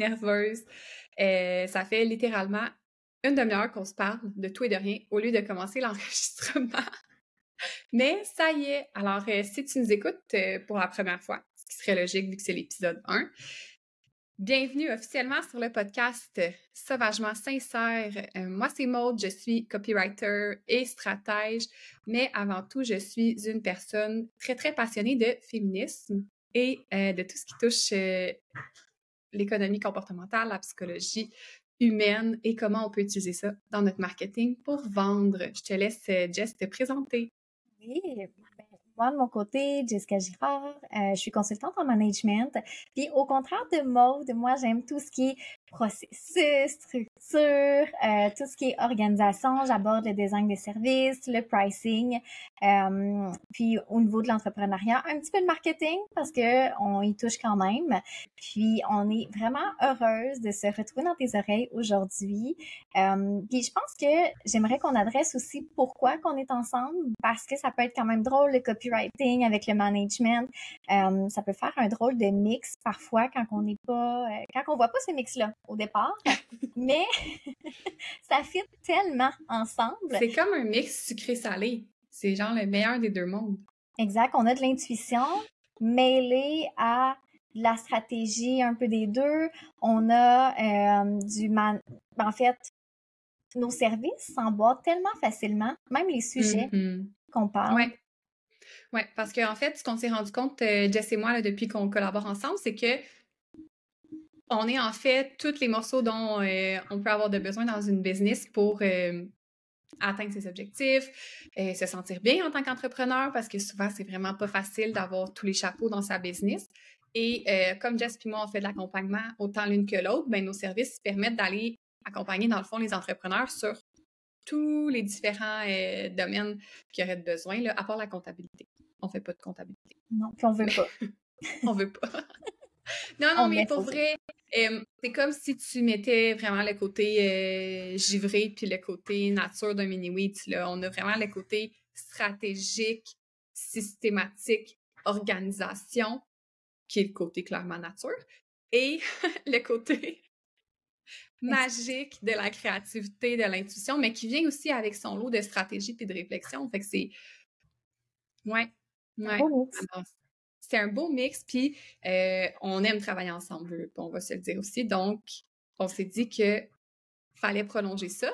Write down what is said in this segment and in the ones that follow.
nerveuse. Euh, ça fait littéralement une demi-heure qu'on se parle de tout et de rien au lieu de commencer l'enregistrement. Mais ça y est. Alors, euh, si tu nous écoutes euh, pour la première fois, ce qui serait logique vu que c'est l'épisode 1, bienvenue officiellement sur le podcast Sauvagement Sincère. Moi, c'est Maude, je suis copywriter et stratège, mais avant tout, je suis une personne très, très passionnée de féminisme et de tout ce qui touche l'économie comportementale, la psychologie, humaine et comment on peut utiliser ça dans notre marketing pour vendre. Je te laisse, Jess, te présenter. Oui, ben, moi, de mon côté, Jessica Girard, euh, je suis consultante en management. Puis au contraire de Maude, moi, j'aime tout ce qui est processus, structure, euh, tout ce qui est organisation. J'aborde le design des services, le pricing, euh, puis au niveau de l'entrepreneuriat, un petit peu de marketing parce que on y touche quand même. Puis on est vraiment heureuse de se retrouver dans tes oreilles aujourd'hui. Euh, puis je pense que j'aimerais qu'on adresse aussi pourquoi qu'on est ensemble parce que ça peut être quand même drôle le copywriting avec le management. Ça peut faire un drôle de mix parfois quand on n'est pas, quand on voit pas ce mix là au départ, mais ça fit tellement ensemble. C'est comme un mix sucré-salé. C'est genre le meilleur des deux mondes. Exact. On a de l'intuition mêlée à la stratégie, un peu des deux. On a euh, du man... En fait, nos services s'emboîtent tellement facilement, même les sujets mm-hmm. qu'on parle. Ouais. Oui, parce qu'en en fait, ce qu'on s'est rendu compte, euh, Jess et moi, depuis qu'on collabore ensemble, c'est que on est en fait tous les morceaux dont euh, on peut avoir de besoin dans une business pour euh, atteindre ses objectifs, euh, se sentir bien en tant qu'entrepreneur parce que souvent c'est vraiment pas facile d'avoir tous les chapeaux dans sa business. Et comme Jess et moi on fait de l'accompagnement autant l'une que l'autre, ben nos services permettent d'aller accompagner dans le fond les entrepreneurs sur tous les différents domaines qui auraient besoin, là, à part la comptabilité. On fait pas de comptabilité. Non, puis on veut pas. on veut pas. non, non, mais pour vrai, c'est comme si tu mettais vraiment le côté euh, givré puis le côté nature d'un mini-wheat. On a vraiment le côté stratégique, systématique, organisation, qui est le côté clairement nature, et le côté magique de la créativité, de l'intuition, mais qui vient aussi avec son lot de stratégie et de réflexion. Fait que c'est... Ouais, ouais c'est un beau mix, puis euh, on aime travailler ensemble, on va se le dire aussi. Donc, on s'est dit que fallait prolonger ça.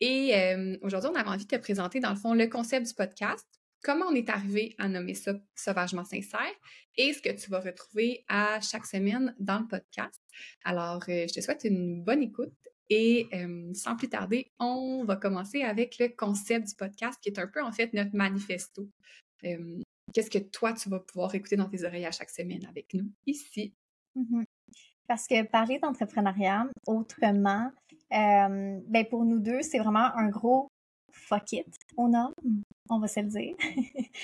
Et euh, aujourd'hui, on avait envie de te présenter, dans le fond, le concept du podcast, comment on est arrivé à nommer ça Sauvagement Sincère et ce que tu vas retrouver à chaque semaine dans le podcast. Alors, euh, je te souhaite une bonne écoute et sans plus tarder, on va commencer avec le concept du podcast qui est un peu en fait notre manifesto qu'est-ce que toi, tu vas pouvoir écouter dans tes oreilles à chaque semaine avec nous ici? Mmh Parce que parler d'entrepreneuriat autrement, euh, ben pour nous deux, c'est vraiment un gros fuck it on a, on va se le dire.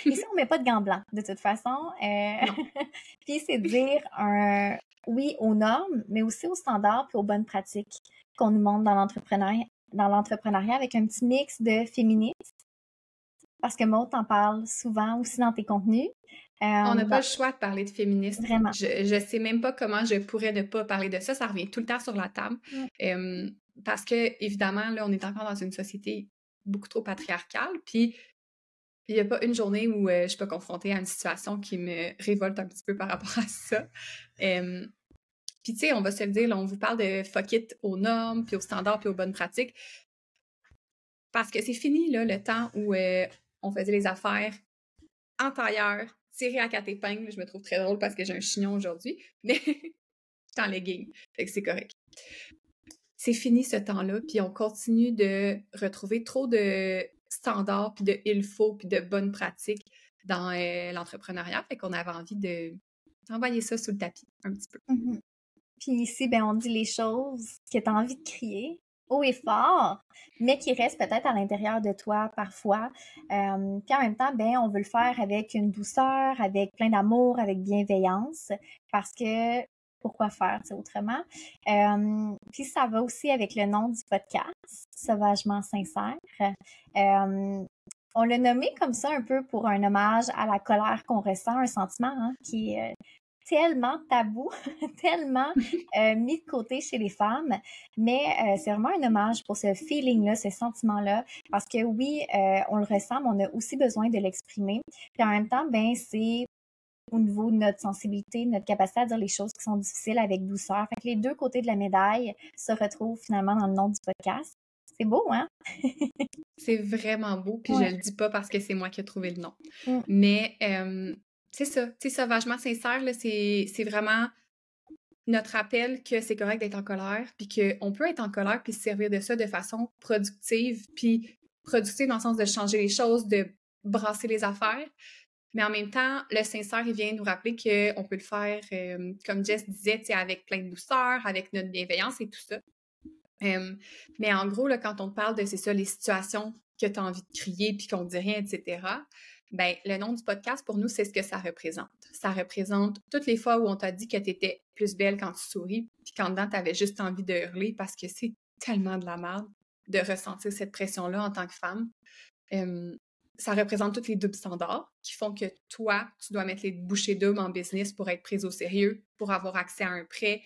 Ici, on met pas de gants blancs, de toute façon. Euh... puis c'est dire un oui aux normes, mais aussi aux standards puis aux bonnes pratiques qu'on nous montre dans l'entrepreneuriat, dans l'entrepreneuriat avec un petit mix de féminisme, parce que Maud t'en parle souvent aussi dans tes contenus. on n'a pas le choix de parler de féminisme. Vraiment. Je ne sais même pas comment je pourrais ne pas parler de ça. Ça revient tout le temps sur la table. parce que, évidemment, là, on est encore dans une société beaucoup trop patriarcale. Puis, il n'y a pas une journée où je suis pas confrontée à une situation qui me révolte un petit peu par rapport à ça. puis, tu sais, on va se le dire, on vous parle de fuck it aux normes, puis aux standards, puis aux bonnes pratiques. Parce que c'est fini, là, le temps où on faisait les affaires en tailleur, tiré à quatre épingles. Je me trouve très drôle parce que j'ai un chignon aujourd'hui, mais en legging, fait c'est correct. C'est fini ce temps-là, puis on continue de retrouver trop de standards, puis de il faut, puis de bonnes pratiques dans euh, l'entrepreneuriat, fait qu'on avait envie de envoyer ça sous le tapis un petit peu. Mm-hmm. Puis ici, ben, on dit les choses que tu as envie de crier, haut et fort, mais qui reste peut-être à l'intérieur de toi parfois. Euh, puis en même temps, ben, on veut le faire avec une douceur, avec plein d'amour, avec bienveillance, parce que pourquoi faire autrement? Euh, puis ça va aussi avec le nom du podcast, Sauvagement sincère. Euh, on l'a nommé comme ça un peu pour un hommage à la colère qu'on ressent, un sentiment hein, qui tellement tabou, tellement euh, mis de côté chez les femmes, mais euh, c'est vraiment un hommage pour ce feeling-là, ce sentiment-là, parce que oui, euh, on le ressent, mais on a aussi besoin de l'exprimer. Puis en même temps, ben c'est au niveau de notre sensibilité, notre capacité à dire les choses qui sont difficiles avec douceur. Fait que les deux côtés de la médaille se retrouvent finalement dans le nom du podcast. C'est beau, hein? c'est vraiment beau, puis je le dis pas parce que c'est moi qui ai trouvé le nom. Mm. Mais c'est ça, c'est sauvagement sincère, c'est vraiment notre appel que c'est correct d'être en colère, puis qu'on peut être en colère puis se servir de ça de façon productive, puis productive dans le sens de changer les choses, de brasser les affaires. Mais en même temps, le sincère, il vient nous rappeler qu'on peut le faire, comme Jess disait, avec plein de douceur, avec notre bienveillance et tout ça mais en gros, là, quand on parle de, c'est ça, les situations que tu as envie de crier puis qu'on dit rien, etc., ben, le nom du podcast, pour nous, c'est ce que ça représente. Ça représente toutes les fois où on t'a dit que tu étais plus belle quand tu souris, puis quand dedans, tu avais juste envie de hurler parce que c'est tellement de la merde de ressentir cette pression-là en tant que femme. ça représente tous les doubles standards qui font que toi, tu dois mettre les bouchées doubles en business pour être prise au sérieux, pour avoir accès à un prêt,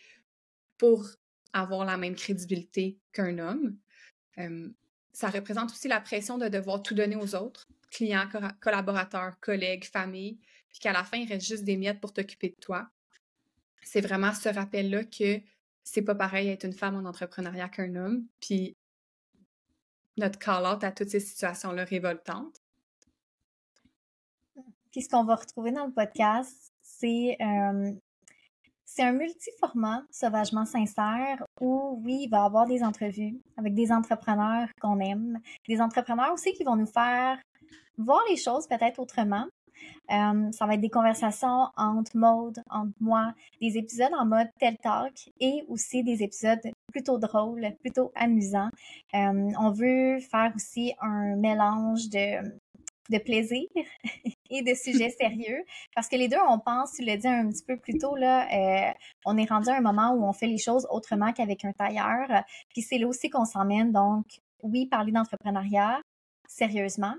pour avoir la même crédibilité qu'un homme. Ça représente aussi la pression de devoir tout donner aux autres, clients, collaborateurs, collègues, famille, puis qu'à la fin, il reste juste des miettes pour t'occuper de toi. C'est vraiment ce rappel-là que c'est pas pareil être une femme en entrepreneuriat qu'un homme, puis notre call-out à toutes ces situations-là révoltantes. Puis ce qu'on va retrouver dans le podcast, c'est c'est un multiformat sauvagement sincère où, oui, il va y avoir des entrevues avec des entrepreneurs qu'on aime, des entrepreneurs aussi qui vont nous faire voir les choses peut-être autrement. Euh, ça va être des conversations entre Maude, entre moi, des épisodes en mode tel talk et aussi des épisodes plutôt drôles, plutôt amusants. Euh, on veut faire aussi un mélange de de plaisir et de sujets sérieux. Parce que les deux, on pense, tu l'as dit un petit peu plus tôt, là, euh, on est rendu à un moment où on fait les choses autrement qu'avec un tailleur. Puis c'est là aussi qu'on s'emmène. Donc, oui, parler d'entrepreneuriat sérieusement,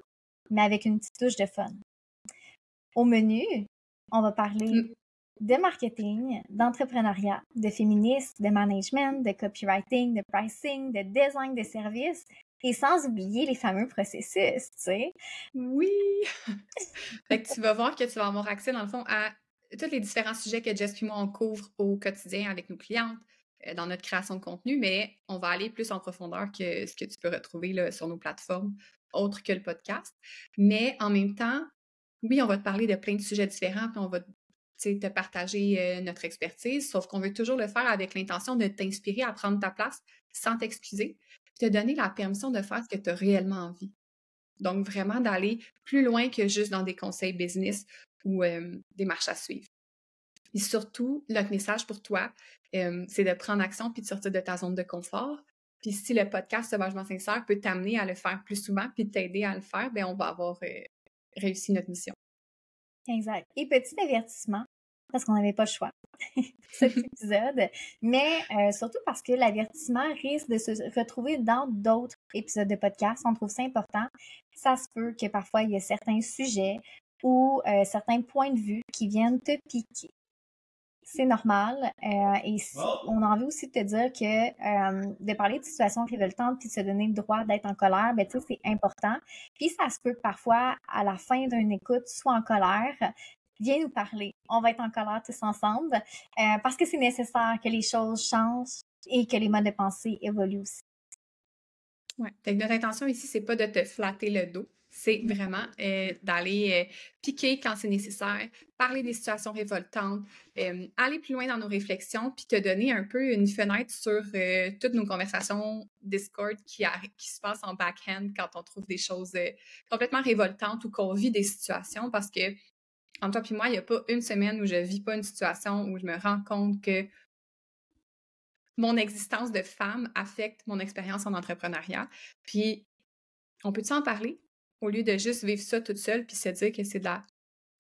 mais avec une petite touche de fun. Au menu, on va parler mm. de marketing, d'entrepreneuriat, de féminisme, de management, de copywriting, de pricing, de design de services et sans oublier les fameux processus, tu sais. Oui! fait que tu vas voir que tu vas avoir accès, dans le fond, à tous les différents sujets que Jess et moi, on couvre au quotidien avec nos clientes euh, dans notre création de contenu, mais on va aller plus en profondeur que ce que tu peux retrouver là, sur nos plateformes autres que le podcast. Mais en même temps, oui, on va te parler de plein de sujets différents, puis on va te partager euh, notre expertise, sauf qu'on veut toujours le faire avec l'intention de t'inspirer à prendre ta place sans t'excuser, te donner la permission de faire ce que tu as réellement envie. Donc, vraiment d'aller plus loin que juste dans des conseils business ou des marches à suivre. Et surtout, notre message pour toi, c'est de prendre action puis de sortir de ta zone de confort. Puis si le podcast Sauvagement Sincère peut t'amener à le faire plus souvent puis t'aider à le faire, bien, on va avoir réussi notre mission. Exact. Et petit avertissement, parce qu'on n'avait pas le choix cet épisode, mais euh, surtout parce que l'avertissement risque de se retrouver dans d'autres épisodes de podcast. On trouve ça important. Ça se peut que parfois il y ait certains sujets ou euh, certains points de vue qui viennent te piquer. C'est normal. Euh, et on a envie aussi de te dire que de parler de situations révoltantes puis de se donner le droit d'être en colère, ben, c'est important. Puis ça se peut que parfois, à la fin d'une écoute, soit en colère, viens nous parler. On va être en colère tous ensemble euh, parce que c'est nécessaire que les choses changent et que les modes de pensée évoluent aussi. Oui. Notre intention ici, c'est pas de te flatter le dos. C'est mm. vraiment euh, d'aller euh, piquer quand c'est nécessaire, parler des situations révoltantes, aller plus loin dans nos réflexions, puis te donner un peu une fenêtre sur toutes nos conversations Discord qui, qui se passent en backhand quand on trouve des choses complètement révoltantes ou qu'on vit des situations parce que entre toi et moi, il n'y a pas une semaine où je vis pas une situation où je me rends compte que mon existence de femme affecte mon expérience en entrepreneuriat. Puis, on peut-tu en parler? Au lieu de juste vivre ça toute seule puis se dire que c'est de la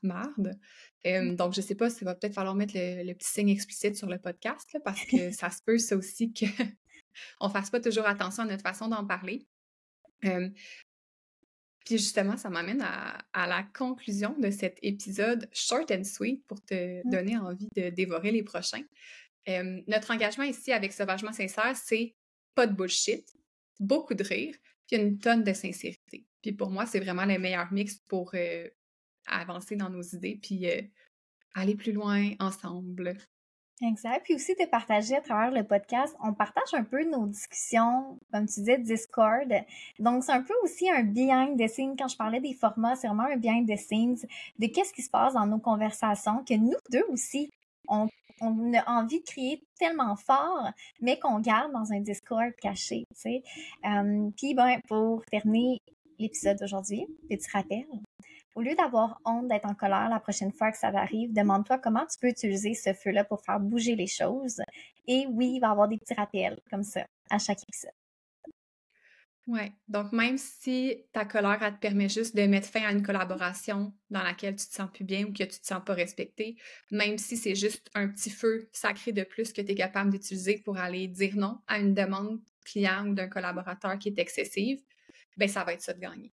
merde? Mmh. donc, je sais pas, il va peut-être falloir mettre le, petit signe explicite sur le podcast parce que ça se peut, ça aussi, qu'on ne fasse pas toujours attention à notre façon d'en parler. Puis justement, ça m'amène à, la conclusion de cet épisode short and sweet pour te mmh. donner envie de dévorer les prochains. notre engagement ici avec Sauvagement Sincère, c'est pas de bullshit, beaucoup de rire, puis une tonne de sincérité. Puis pour moi, c'est vraiment le meilleur mix pour euh, avancer dans nos idées, puis euh, aller plus loin ensemble. Exact. Puis aussi de partager à travers le podcast, on partage un peu nos discussions, comme tu disais, Discord. Donc, c'est un peu aussi un behind the scenes. Quand je parlais des formats, c'est vraiment un behind the scenes de qu'est-ce qui se passe dans nos conversations, que nous deux aussi, on, a envie de créer tellement fort, mais qu'on garde dans un Discord caché, tu sais. Euh, puis, ben, pour terminer l'épisode d'aujourd'hui, petit rappel, au lieu d'avoir honte d'être en colère la prochaine fois que ça arrive, demande-toi comment tu peux utiliser ce feu-là pour faire bouger les choses. Et oui, il va y avoir des petits rappels comme ça à chaque épisode. Ouais. Donc, même si ta colère, te permet juste de mettre fin à une collaboration dans laquelle tu te sens plus bien ou que tu te sens pas respecté, même si c'est juste un petit feu sacré de plus que tu es capable d'utiliser pour aller dire non à une demande client ou d'un collaborateur qui est excessive, ben ça va être ça de gagner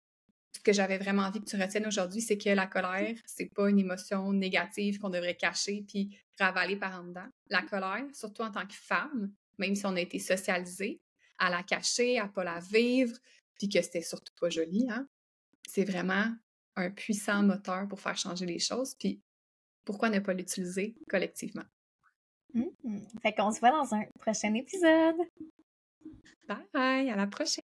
ce que j'avais vraiment envie que tu retiennes aujourd'hui, c'est que la colère, c'est pas une émotion négative qu'on devrait cacher puis ravaler par en dedans. La colère, surtout en tant que femme, même si on a été socialisé, à la cacher, à pas la vivre, puis que c'était surtout pas joli, hein? C'est vraiment un puissant moteur pour faire changer les choses. Puis pourquoi ne pas l'utiliser collectivement? Mmh. Fait qu'on se voit dans un prochain épisode. Bye, à la prochaine.